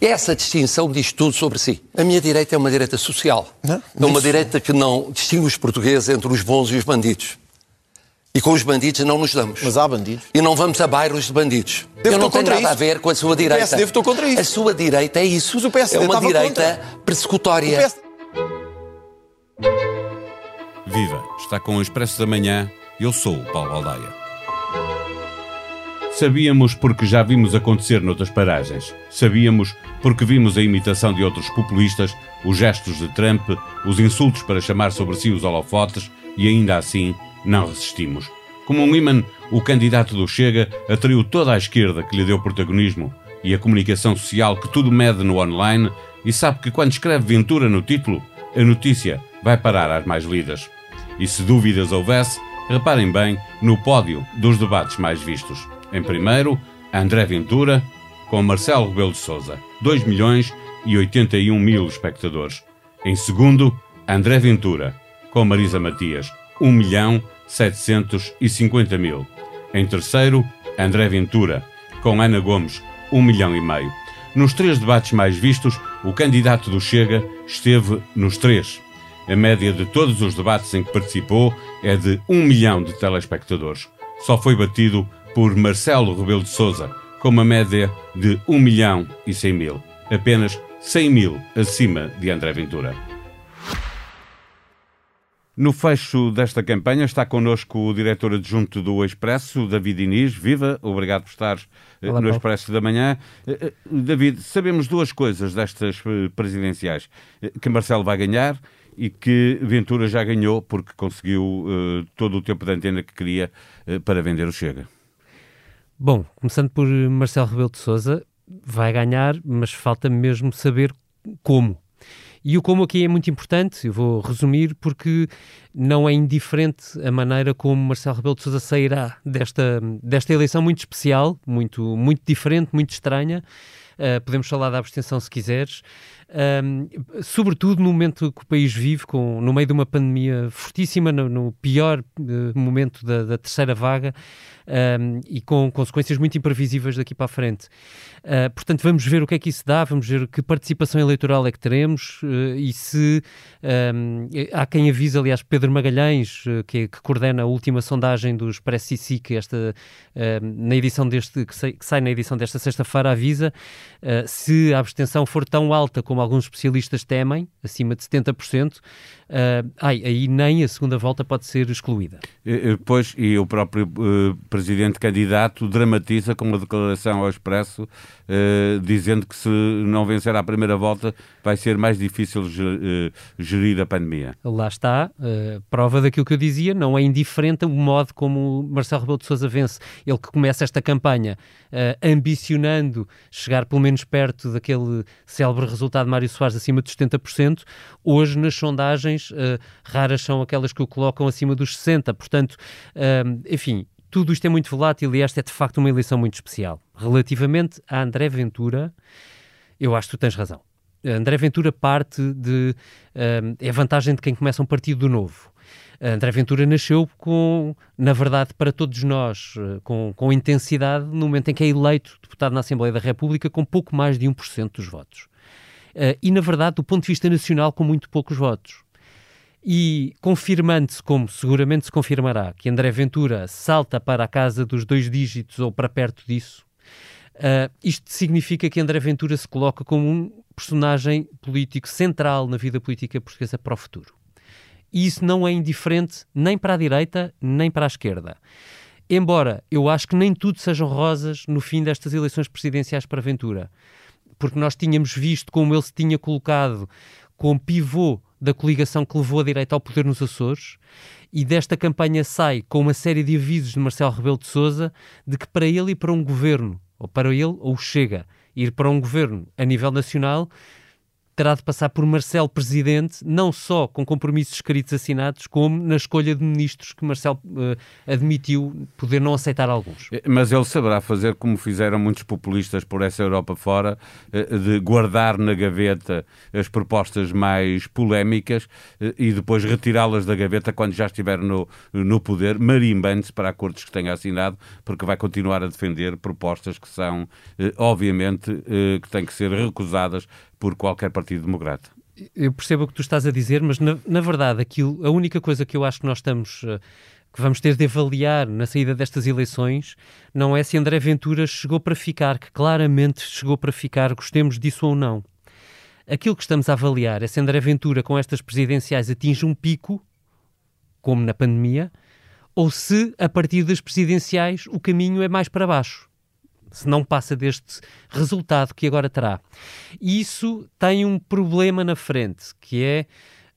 Essa distinção diz tudo sobre si. A minha direita é uma direita social. Não, é uma direita que não distingue os portugueses entre os bons e os bandidos. E com os bandidos não nos damos. Mas há bandidos. E não vamos a bairros de bandidos. Devo Eu não tenho nada isso. a ver com a sua direita. O PSD votou contra isso. A sua direita é isso. Mas o PSD é uma direita contra. persecutória. PSD Viva! Está com o Expresso da Manhã. Eu sou o Paulo Baldaia. Sabíamos porque já vimos acontecer noutras paragens. Sabíamos porque vimos a imitação de outros populistas, os gestos de Trump, os insultos para chamar sobre si os holofotes e ainda assim não resistimos. Como um imã, o candidato do Chega atraiu toda a esquerda que lhe deu protagonismo e a comunicação social que tudo mede no online e sabe que quando escreve Ventura no título, a notícia vai parar às mais lidas. E se dúvidas houvesse, reparem bem no pódio dos debates mais vistos. Em primeiro, André Ventura, com Marcelo Rebelo de Sousa, 2 milhões e 81 mil espectadores. Em segundo, André Ventura, com Marisa Matias, 1 milhão 750 mil. Em terceiro, André Ventura, com Ana Gomes, 1 milhão e meio. Nos três debates mais vistos, o candidato do Chega esteve nos três. A média de todos os debates em que participou é de 1 milhão de telespectadores. Só foi batido por Marcelo Rebelo de Sousa, com uma média de 1 milhão e 100 mil. Apenas 100 mil acima de André Ventura. No fecho desta campanha está connosco o diretor adjunto do Expresso, David Inês. Viva, obrigado por estar eh, Olá, no Paulo. Expresso da Manhã. Eh, eh, David, sabemos duas coisas destas presidenciais. Que Marcelo vai ganhar e que Ventura já ganhou porque conseguiu eh, todo o tempo de antena que queria eh, para vender o Chega. Bom, começando por Marcelo Rebelo de Sousa, vai ganhar, mas falta mesmo saber como. E o como aqui é muito importante, eu vou resumir, porque não é indiferente a maneira como Marcelo Rebelo de Sousa sairá desta, desta eleição muito especial, muito, muito diferente, muito estranha. Uh, podemos falar da abstenção se quiseres. Sobretudo no momento que o país vive, com, no meio de uma pandemia fortíssima, no, no pior uh, momento da, da terceira vaga, um, e com consequências muito imprevisíveis daqui para a frente. Uh, portanto, vamos ver o que é que isso dá, vamos ver que participação eleitoral é que teremos uh, e se um, há quem avisa, aliás, Pedro Magalhães, uh, que, que, coordena a última sondagem do Expresso que esta na edição deste que sai, que sai, na edição desta sexta-feira avisa se a abstenção for tão alta como alguns especialistas temem, acima de 70%, ai, aí nem a segunda volta pode ser excluída. Pois, e o próprio uh, presidente candidato dramatiza com uma declaração ao Expresso uh, dizendo que se não vencer à primeira volta vai ser mais difícil uh, gerir a pandemia. Lá está, prova daquilo que eu dizia, não é indiferente o modo como Marcelo Rebelo de Sousa vence. Ele que começa esta campanha ambicionando chegar pelo menos perto daquele célebre resultado de Mário Soares acima dos 70%, hoje nas sondagens raras são aquelas que o colocam acima dos 60%. Portanto, enfim, tudo isto é muito volátil e esta é de facto uma eleição muito especial. Relativamente a André Ventura, eu acho que tu tens razão. André Ventura parte de. Uh, é a vantagem de quem começa um partido novo. André Ventura nasceu com, na verdade, para todos nós, com, com intensidade, no momento em que é eleito deputado na Assembleia da República com pouco mais de 1% dos votos. Uh, e, na verdade, do ponto de vista nacional, com muito poucos votos. E confirmando-se, como seguramente se confirmará, que André Ventura salta para a casa dos dois dígitos ou para perto disso, uh, isto significa que André Ventura se coloca como um personagem político central na vida política portuguesa para o futuro. E isso não é indiferente nem para a direita, nem para a esquerda. Embora eu acho que nem tudo sejam rosas no fim destas eleições presidenciais para Ventura. Porque nós tínhamos visto como ele se tinha colocado como pivô da coligação que levou a direita ao poder nos Açores e desta campanha sai com uma série de avisos de Marcelo Rebelo de Sousa de que para ele e para um governo, ou para ele ou chega, ir para um governo a nível nacional terá de passar por Marcelo Presidente, não só com compromissos escritos assinados, como na escolha de ministros que Marcelo uh, admitiu poder não aceitar alguns. Eh, mas ele saberá fazer como fizeram muitos populistas por essa Europa fora, uh, de guardar na gaveta as propostas mais polémicas uh, e depois retirá-las da gaveta quando já estiver no, no poder, marimbando-se para acordos que tenha assinado, porque vai continuar a defender propostas que são, obviamente, que têm que ser recusadas por qualquer Partido Democrata. Eu percebo o que tu estás a dizer, mas na, na verdade aquilo, a única coisa que eu acho que nós estamos uh, que vamos ter de avaliar na saída destas eleições não é se André Ventura chegou para ficar, que claramente chegou para ficar, gostemos disso ou não. Aquilo que estamos a avaliar é se André Ventura com estas presidenciais atinge um pico, como na pandemia, ou se a partir das presidenciais o caminho é mais para baixo se não passa deste resultado que agora terá. Isso tem um problema na frente, que é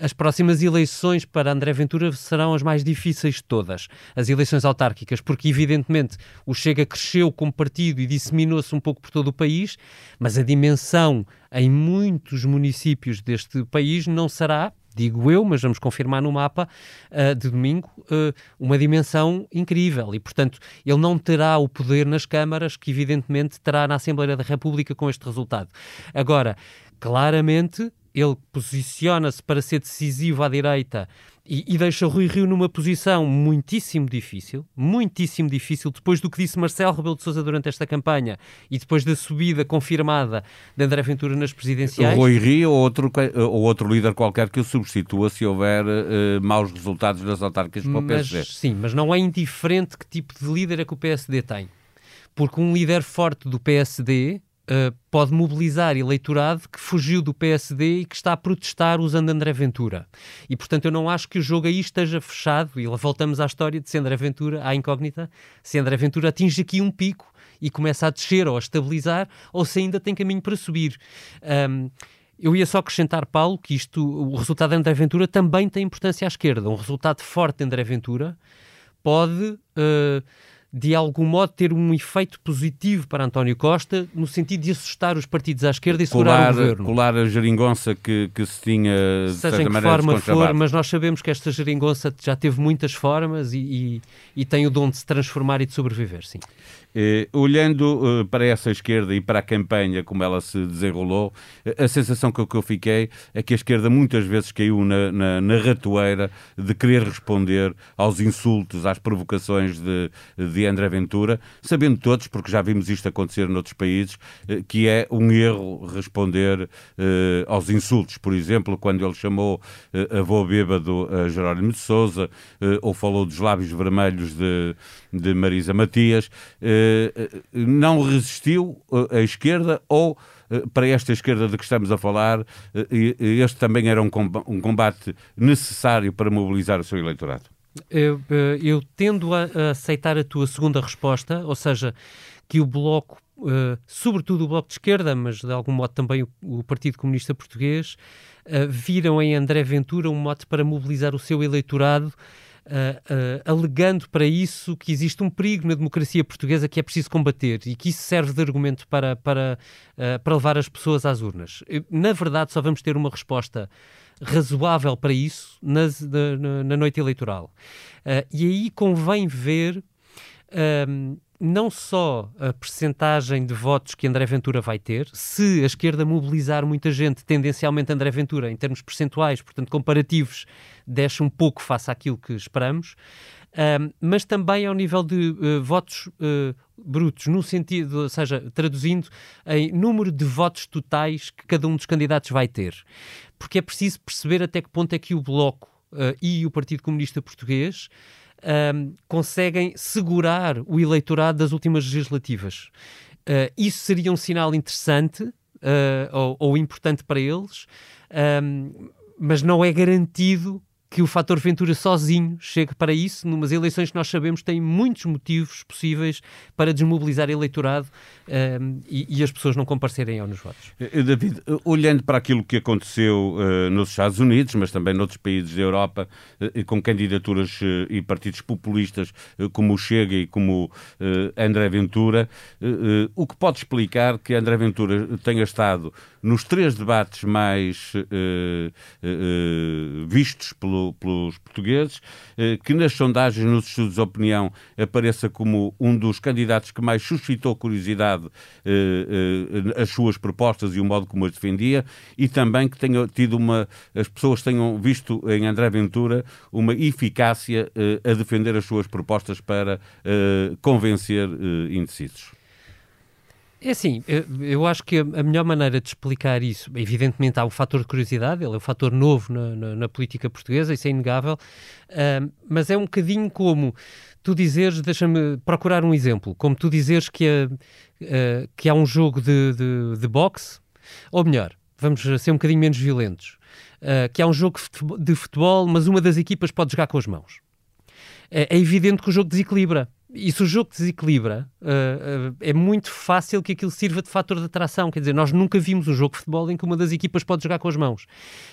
as próximas eleições para André Ventura serão as mais difíceis de todas, as eleições autárquicas, porque evidentemente o Chega cresceu como partido e disseminou-se um pouco por todo o país, mas a dimensão em muitos municípios deste país não será digo eu, mas vamos confirmar no mapa uh, de domingo, uh, uma dimensão incrível. E, portanto, ele não terá o poder nas câmaras que, evidentemente, terá na Assembleia da República com este resultado. Agora, claramente, ele posiciona-se para ser decisivo à direita e, e, deixa Rui Rio numa posição muitíssimo difícil, muitíssimo difícil, depois do que disse Marcelo Rebelo de Sousa durante esta campanha e depois da subida confirmada de André Ventura nas presidenciais. Rui Rio ou outro, ou outro líder qualquer que o substitua se houver uh, maus resultados nas autárquicas para o PSD. Mas, sim, mas não é indiferente que tipo de líder é que o PSD tem. Porque um líder forte do PSD uh, pode mobilizar eleitorado que fugiu do PSD e que está a protestar usando André Ventura. E, portanto, eu não acho que o jogo aí esteja fechado. E voltamos à história de se André Ventura, à incógnita, se André Ventura atinge aqui um pico e começa a descer ou a estabilizar, ou se ainda tem caminho para subir. Um, eu ia só acrescentar, Paulo, que isto, o resultado de André Ventura também tem importância à esquerda. Um resultado forte de André Ventura pode uh, de algum modo ter um efeito positivo para António Costa, no sentido de assustar os partidos à esquerda e segurar colar, o governo. Colar a geringonça que, que se tinha, de Seja em que forma for, mas nós sabemos que esta geringonça já teve muitas formas e, e, e tem o dom de se transformar e de sobreviver, sim. Eh, olhando eh, para essa esquerda e para a campanha como ela se desenrolou, a sensação que, que eu fiquei é que a esquerda muitas vezes caiu na, na, na ratoeira de querer responder aos insultos, às provocações de, de André Ventura, sabendo todos, porque já vimos isto acontecer noutros países, eh, que é um erro responder eh, aos insultos. Por exemplo, quando ele chamou eh, avô bêbado a Jerónimo de Souza, ou falou dos lábios vermelhos de, de Marisa Matias. Não resistiu a esquerda ou para esta esquerda de que estamos a falar, este também era um combate necessário para mobilizar o seu eleitorado? Eu, eu tendo a, aceitar a tua segunda resposta, ou seja, que o Bloco, sobretudo o Bloco de Esquerda, mas de algum modo também o, Partido Comunista Português, viram em André Ventura um mote para mobilizar o seu eleitorado Uh, uh, alegando para isso que existe um perigo na democracia portuguesa que é preciso combater e que isso serve de argumento para, para, uh, para levar as pessoas às urnas. Na verdade, só vamos ter uma resposta razoável para isso nas, na, na, noite eleitoral. e aí convém ver não só a percentagem de votos que André Ventura vai ter, se a esquerda mobilizar muita gente, tendencialmente André Ventura, em termos percentuais, portanto comparativos, desce um pouco face àquilo que esperamos, um, mas também ao nível de uh, votos uh, brutos, no sentido, ou seja, traduzindo em número de votos totais que cada um dos candidatos vai ter. Porque é preciso perceber até que ponto é que o Bloco uh, e o Partido Comunista Português um, conseguem segurar o eleitorado das últimas legislativas. Uh, isso seria um sinal interessante uh, ou, ou, importante para eles, um, mas não é garantido que o fator Ventura sozinho chegue para isso, numas eleições que nós sabemos têm muitos motivos possíveis para desmobilizar eleitorado uh, e, e, as pessoas não comparecerem ao nos votos. Eh, David, olhando para aquilo que aconteceu uh, nos Estados Unidos, mas também noutros países da Europa, uh, com candidaturas e partidos populistas como o Chega e como André Ventura, o que pode explicar que André Ventura tenha estado nos três debates mais vistos pelo pelos portugueses, eh, que nas sondagens, nos estudos de opinião, apareça como um dos candidatos que mais suscitou curiosidade eh, eh, as suas propostas e o modo como as defendia, e também que tenha tido uma. as pessoas tenham visto em André Ventura uma eficácia a defender as suas propostas para convencer indecisos. É assim, eu acho que a melhor maneira de explicar isso, evidentemente há o fator de curiosidade, ele é um fator novo na, na, na política portuguesa, isso é inegável, uh, mas é um bocadinho como tu dizeres, deixa-me procurar um exemplo, como tu dizeres que, uh, que há um jogo de, de, de boxe, ou melhor, vamos ser um bocadinho menos violentos, uh, que há um jogo de futebol, mas uma das equipas pode jogar com as mãos. É, é evidente que o jogo desequilibra e se o jogo desequilibra, uh, uh, é muito fácil que aquilo sirva de fator de atração. Quer dizer, nós nunca vimos um jogo de futebol em que uma das equipas pode jogar com as mãos.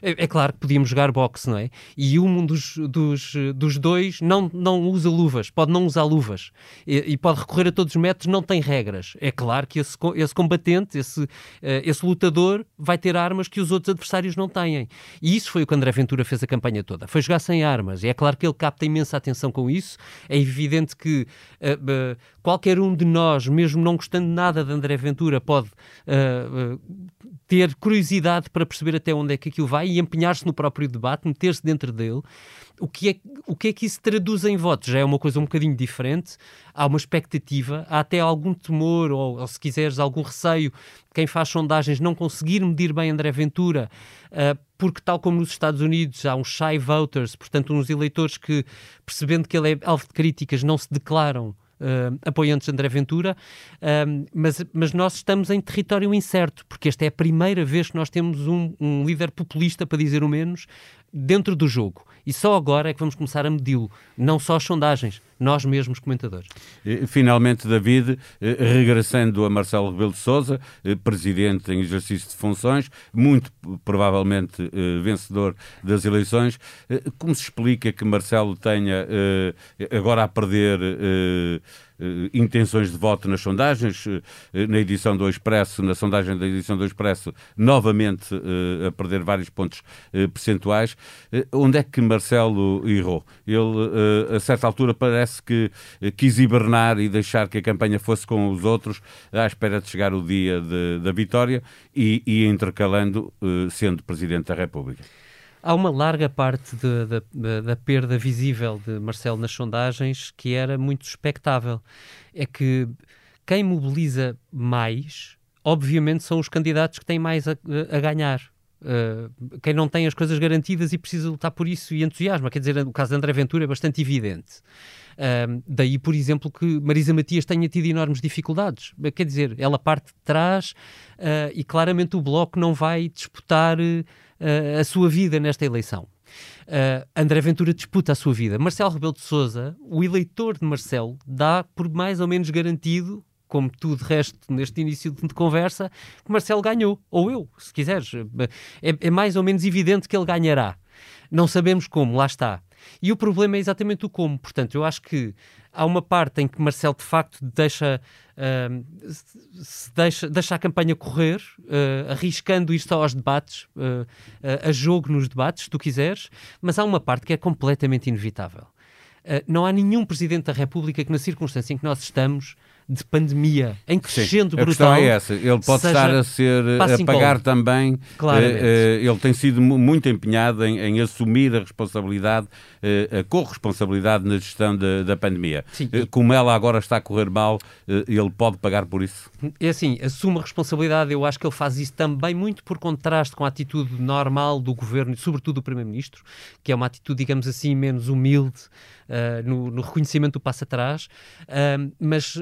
É, é claro que podíamos jogar boxe, não é? E um dos, dos, dos dois não, não usa luvas, pode não usar luvas e, e, pode recorrer a todos os métodos, não tem regras. É claro que esse, esse combatente, esse, uh, esse lutador, vai ter armas que os outros adversários não têm. E isso foi o que André Ventura fez a campanha toda. Foi jogar sem armas. E é claro que ele capta imensa atenção com isso. É evidente que uh, qualquer um de nós, mesmo não gostando nada de André Ventura, pode uh, ter curiosidade para perceber até onde é que aquilo vai e empenhar-se no próprio debate, meter-se dentro dele. O que, é, o que é que isso traduz em votos? Já é uma coisa um bocadinho diferente. Há uma expectativa, há até algum temor, ou, ou se quiseres, algum receio, quem faz sondagens não conseguir medir bem André Ventura, uh, porque, tal como nos Estados Unidos, há uns shy voters, portanto, uns eleitores que, percebendo que ele é alvo de críticas, não se declaram uh, apoiantes de André Ventura, uh, mas, mas nós estamos em território incerto, porque esta é a primeira vez que nós temos um, um líder populista, para dizer o menos, dentro do jogo. E só agora é que vamos começar a medi-lo, não só as sondagens, nós mesmos comentadores. Finalmente, David, eh, regressando a Marcelo Rebelo de Sousa, eh, presidente em exercício de funções, muito provavelmente eh, vencedor das eleições, como se explica que Marcelo tenha agora a perder intenções de voto nas sondagens, uh, na edição do Expresso, na sondagem da edição do Expresso, novamente a perder vários pontos percentuais. onde é que Marcelo errou? Ele, a certa altura, parece que quis hibernar e deixar que a campanha fosse com os outros, à espera de chegar o dia de, da vitória e, e intercalando, sendo Presidente da República. Há uma larga parte de, da perda visível de Marcelo nas sondagens que era muito expectável. É que quem mobiliza mais, obviamente, são os candidatos que têm mais a, a ganhar. Uh, quem não tem as coisas garantidas e precisa lutar por isso e entusiasma. Quer dizer, o caso de André Ventura é bastante evidente. Uh, daí, por exemplo, que Marisa Matias tenha tido enormes dificuldades. Quer dizer, ela parte de trás uh, e claramente o Bloco não vai disputar uh, a sua vida nesta eleição. Uh, André Ventura disputa a sua vida. Marcelo Rebelo de Sousa, o eleitor de Marcelo, dá por mais ou menos garantido, como tu de resto neste início de conversa, que Marcelo ganhou. Ou eu, se quiseres. É, é mais ou menos evidente que ele ganhará. Não sabemos como, lá está. E o problema é exatamente o como. Portanto, eu acho que há uma parte em que Marcelo de facto deixa, uh, deixa, deixa a campanha correr, uh, arriscando isto aos debates, uh, a jogo nos debates, se tu quiseres, mas há uma parte que é completamente inevitável. não há nenhum Presidente da República que, na circunstância em que nós estamos, de pandemia, em crescendo Sim, brutal. A questão é essa. Ele pode estar a ser a pagar também. Claramente. Uh, ele tem sido muito empenhado em, em assumir a responsabilidade, uh, a corresponsabilidade na gestão de, da pandemia. Sim. Uh, como ela agora está a correr mal, ele pode pagar por isso? É assim, assume a responsabilidade. Eu acho que ele faz isso também muito por contraste com a atitude normal do governo, sobretudo do Primeiro-Ministro, que é uma atitude, digamos assim, menos humilde no, no, reconhecimento do passo atrás. mas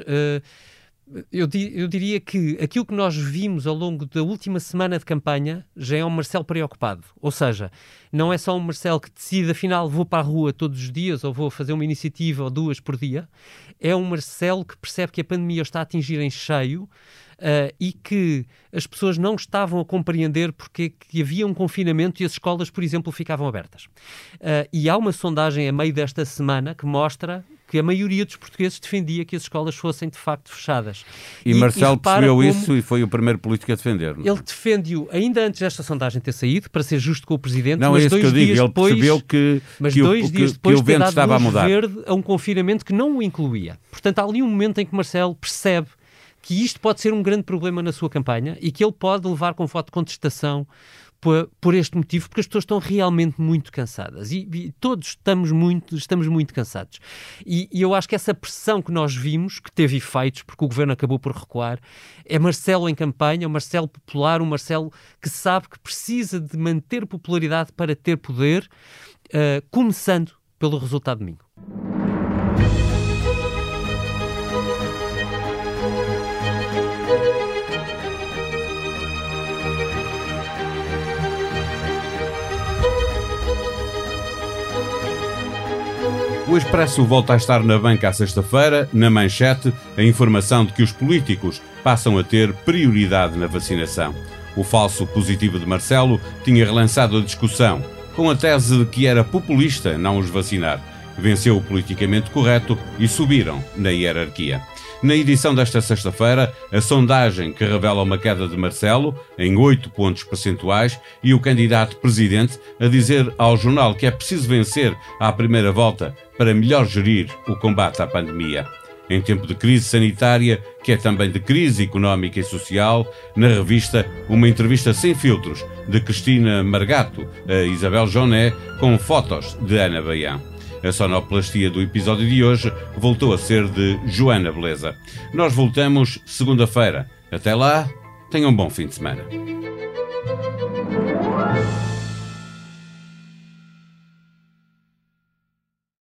eu, di, eu, diria que aquilo que nós vimos ao longo da última semana de campanha já é um Marcelo preocupado. Ou seja, não é só um Marcelo que decide, afinal, vou para a rua todos os dias ou vou fazer uma iniciativa ou duas por dia. É um Marcelo que percebe que a pandemia está a atingir em cheio uh, e que as pessoas não estavam a compreender porque que havia um confinamento e as escolas, por exemplo, ficavam abertas. Uh, e há uma sondagem a meio desta semana que mostra que a maioria dos portugueses defendia que as escolas fossem de facto fechadas. E, e Marcelo e percebeu isso e foi o primeiro político a defender. Não? Ele defendeu ainda antes desta sondagem ter saído, para ser justo com o Presidente, não, mas é dois que eu dias digo. depois, ele percebeu que, mas que dois o, dias que, depois que o vento estava a mudar. verde a um confinamento que não o incluía. Portanto, há ali um momento em que Marcelo percebe que isto pode ser um grande problema na sua campanha e que ele pode levar com voto de contestação por, por, este motivo, porque as pessoas estão realmente muito cansadas e, e todos estamos muito, estamos muito cansados. E, e, eu acho que essa pressão que nós vimos, que teve efeitos, porque o governo acabou por recuar, é Marcelo em campanha, o Marcelo popular, o Marcelo que sabe que precisa de manter popularidade para ter poder, uh, começando pelo resultado de domingo. O Expresso volta a estar na banca à sexta-feira, na manchete, a informação de que os políticos passam a ter prioridade na vacinação. O falso positivo de Marcelo tinha relançado a discussão, com a tese de que era populista não os vacinar. Venceu o politicamente correto e subiram na hierarquia. Na edição desta sexta-feira, a sondagem que revela uma queda de Marcelo em 8 pontos percentuais e o candidato presidente a dizer ao jornal que é preciso vencer à primeira volta para melhor gerir o combate à pandemia. Em tempo de crise sanitária, que é também de crise económica e social, na revista, uma entrevista sem filtros de Cristina Margato a Isabel Joné com fotos de Ana Baião. A sonoplastia do episódio de hoje voltou a ser de Joana Beleza. Nós voltamos segunda-feira. Até lá, tenham um bom fim de semana.